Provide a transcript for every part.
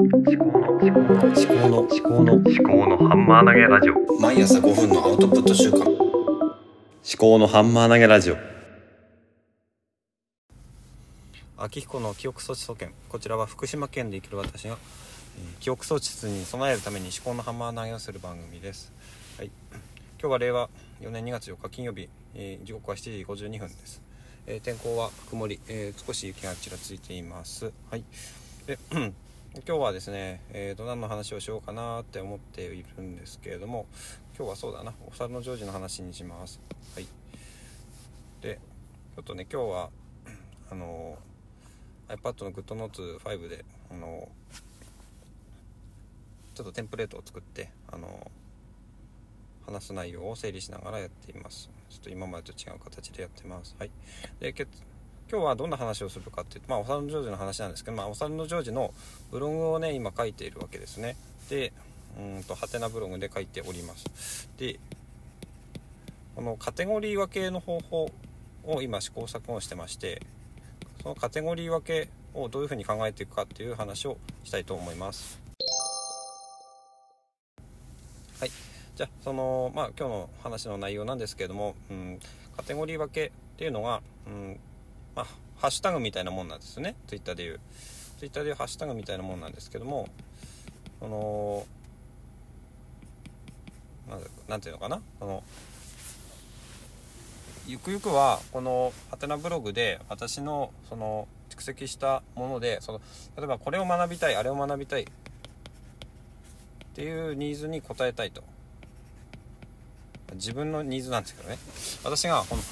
思考の思考の思考の思考の思考のハンマー投げラジオ。毎朝5分のアウトプット週間。思考のハンマー投げラジオ。秋彦の記憶装置総研こちらは福島県で生きる私が、えー記憶装置室に備えるために思考のハンマー投げをする番組です、はい、今日は令和4年2月4日金曜日、えー時刻は7時52分です、えー天候は曇り、えー少し雪がちらついています。はい。で今日はですね、えーと何の話をしようかなって思っているんですけれども今日はそうだなお猿のジョージの話にします。はい。でちょっとね今日はあの iPad の GoodNotes5 であのちょっとテンプレートを作ってあの話す内容を整理しながらやっています。ちょっと今までと違う形でやってます。はい。で今日はどんな話をするかっていうとまあお猿のジョージの話なんですけど、まあ、お猿のジョージのブログをね今書いているわけですね。でうんとハテナブログで書いております。でこのカテゴリー分けの方法を今試行錯誤してましてそのカテゴリー分けをどういうふうに考えていくかっていう話をしたいと思います。はい、じゃあそのまあ今日の話の内容なんですけれども、うん、カテゴリー分けっていうのは、うんまあ、ハッシュタグみたいなもんなんですね。ツイッターでいう。ツイッターでいうハッシュタグみたいなもんなんですけどもそのなんだなんていうのかな？そのゆくゆくはこのハテナブログで私のその蓄積したものでその例えばこれを学びたいあれを学びたい。っていうニーズに応えたいと。自分のニーズなんですけどね。私がこの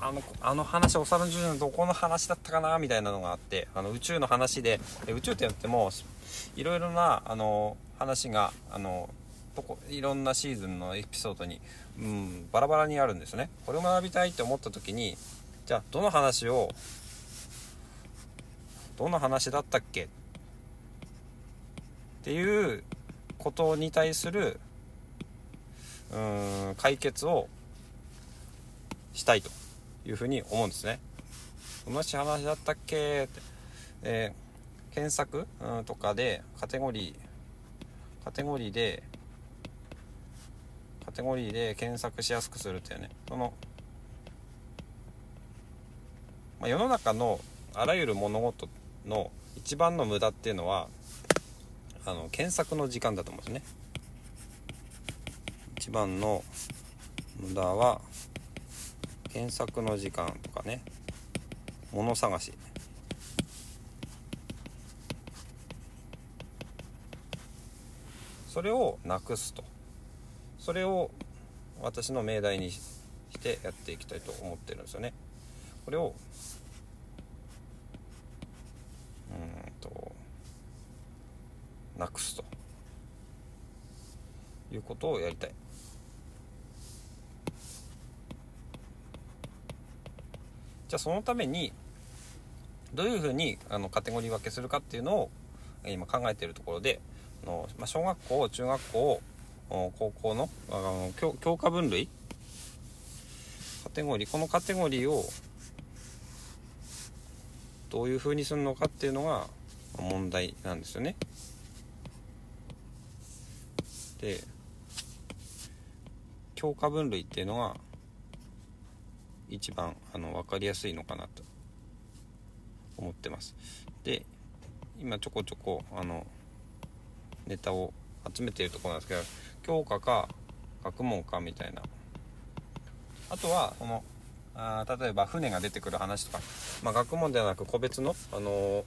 あのあの話お猿ののどこの話だったかなみたいなのがあってあの宇宙の話でで宇宙って言ってもいろいろなあの話があのとこいろんなシーズンのエピソードに、うん、バラバラにあるんですね。これを学びたいって思った時にじゃあどの話をどの話だったっけ？っていうことに対するうん解決をしたいと。いうふうに思うんですね。どんな話だったっけ？って、えー検索？うんとかでカテゴリーカテゴリーでカテゴリーで検索しやすくするっていうね。その、まあ、世の中のあらゆる物事の一番の無駄っていうのはあの検索の時間だと思うんですね。一番の無駄は検索の時間とかね。物探し。それをなくすと。それを私の命題にしてやっていきたいと思ってるんですよね。これをうんとなくすということをやりたい。じゃあそのためにどういうふうにあのカテゴリー分けするかっていうのを今考えているところであの、まあ、小学校中学校高校のあの教教科分類カテゴリーこのカテゴリーをどういうふうにするのかっていうのが問題なんですよね。で教科分類っていうのが一番あの分かりやすいのかなと。思ってます。で今ちょこちょこあのネタを集めているところなんですけど教科か学問かみたいな。あとはこのあ例えば船が出てくる話とか、まあ、学問ではなく個別の、あの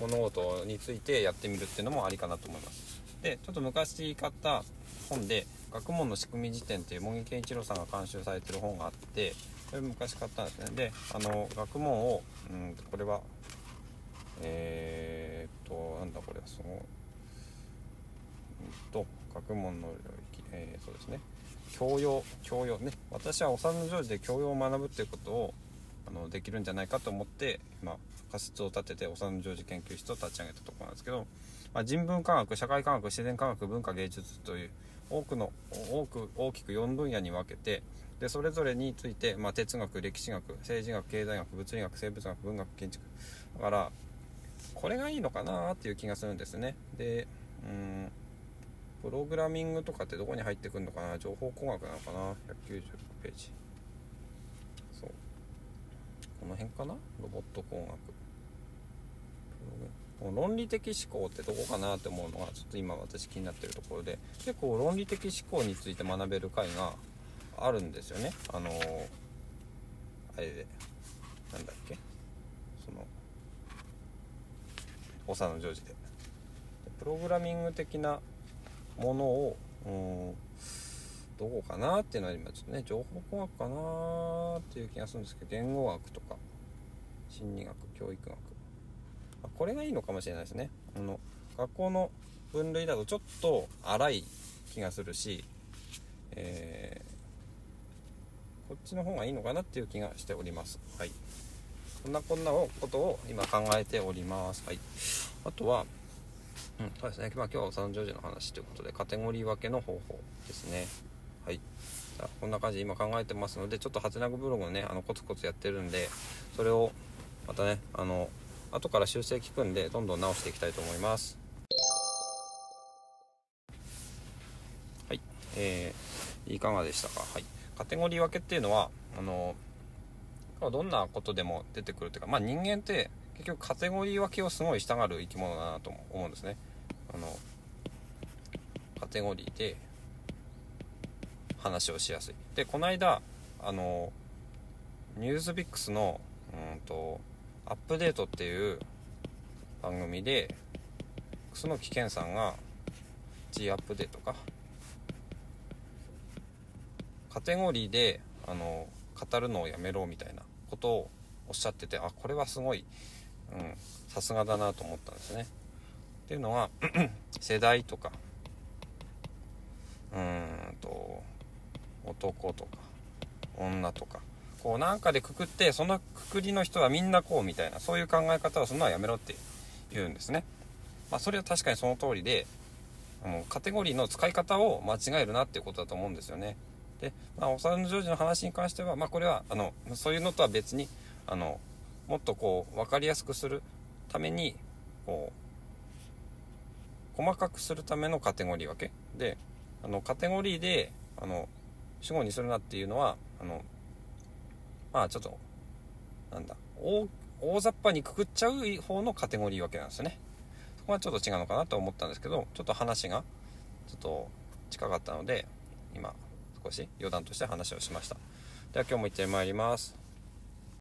物事についてやってみるっていうのもありかなと思います。でちょっと昔買った本で「学問の仕組み辞典」っていう茂木健一郎さんが監修されてる本があってこれ昔買ったんですね。であの学問をうんこれはえー、っとなんだこれはそのうんと学問の領域、えーそうですね。教養教養ね。私はお産の常時で教養を学ぶっていうことをあのできるんじゃないかと思って今仮説を立ててお産の常時研究室を立ち上げたところなんですけど、まあ、人文科学社会科学自然科学文化芸術という多くの多く大きく4分野に分けてでそれぞれについて、まあ、哲学歴史学政治学経済学物理学生物学文学建築。だからこれがいいのかなっていう気がするんですね。でうんプログラミングとかってどこに入ってくるのかな？情報工学なのかな？196ページ。そう。この辺かな？ロボット工学。論理的思考ってどこかなって思うのがちょっと今私気になってるところで結構論理的思考について学べる回があるんですよね。あのあれでなんだっけ？その長野ジョージでプログラミング的なものをうんどこかなっていうのは今ちょっとね情報工学かなっていう気がするんですけど言語学とか心理学教育学。これがいいのかもしれないですね。あの学校の分類だとちょっと荒い気がするし、えー、こっちの方がいいのかなっていう気がしております。はい。そんなこんなことを今考えております。はい。あとはうんそうですね。まあ今日はサンジョージの話ということでカテゴリー分けの方法ですね。はい。じゃこんな感じで今考えてますのでちょっとハテナグブログをねあのコツコツやってるんでそれをまたねあの後から修正聞くんでどんどん直していきたいと思います。はい。えー、いかがでしたか？はい。カテゴリー分けっていうのはあのどんなことでも出てくるというかまあ人間って結局カテゴリー分けをすごいしたがる生き物だなと思うんですね。あのカテゴリーで話をしやすい。でこの間あのニュースビックスのうんとアップデートっていう番組で楠木健さんが G アップデートか。カテゴリーであの語るのをやめろみたいなことをおっしゃっててあこれはすごいさすがだなと思ったんですね。っていうのは 世代とかうーんと男とか女とかこうなんかでくくってそのくくりの人はみんなこうみたいなそういう考え方をするのはやめろって言うんですね。まあ、それは確かにその通りであのカテゴリーの使い方を間違えるなっていうことだと思うんですよね。で、まあ、お皿のジョージの話に関しては、まあ、これはあのそういうのとは別にあのもっとこう分かりやすくするためにこう細かくするためのカテゴリー分けであのカテゴリーであの主語にするなっていうのはあのまあちょっとなんだ。大大雑把にくくっちゃう方のカテゴリーわけなんですよね。そこはちょっと違うのかなと思ったんですけどちょっと話がちょっと近かったので今少し余談として話をしました。では今日も行ってまいります。